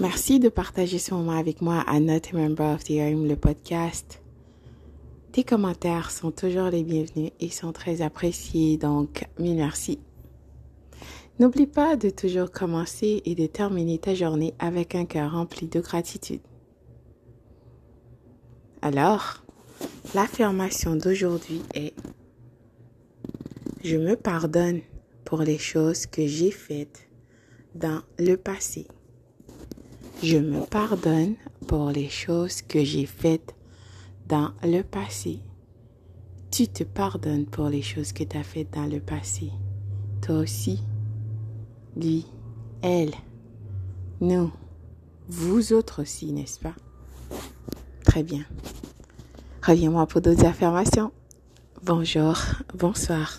Merci de partager ce moment avec moi à Not a Member of the Room, le podcast. Tes commentaires sont toujours les bienvenus et sont très appréciés, donc mille merci. N'oublie pas de toujours commencer et de terminer ta journée avec un cœur rempli de gratitude. Alors, l'affirmation d'aujourd'hui est Je me pardonne pour les choses que j'ai faites dans le passé. Je me pardonne pour les choses que j'ai faites dans le passé. Tu te pardonnes pour les choses que tu as faites dans le passé. Toi aussi. Lui, elle, nous, vous autres aussi, n'est-ce pas? Très bien. Reviens-moi pour d'autres affirmations. Bonjour, bonsoir.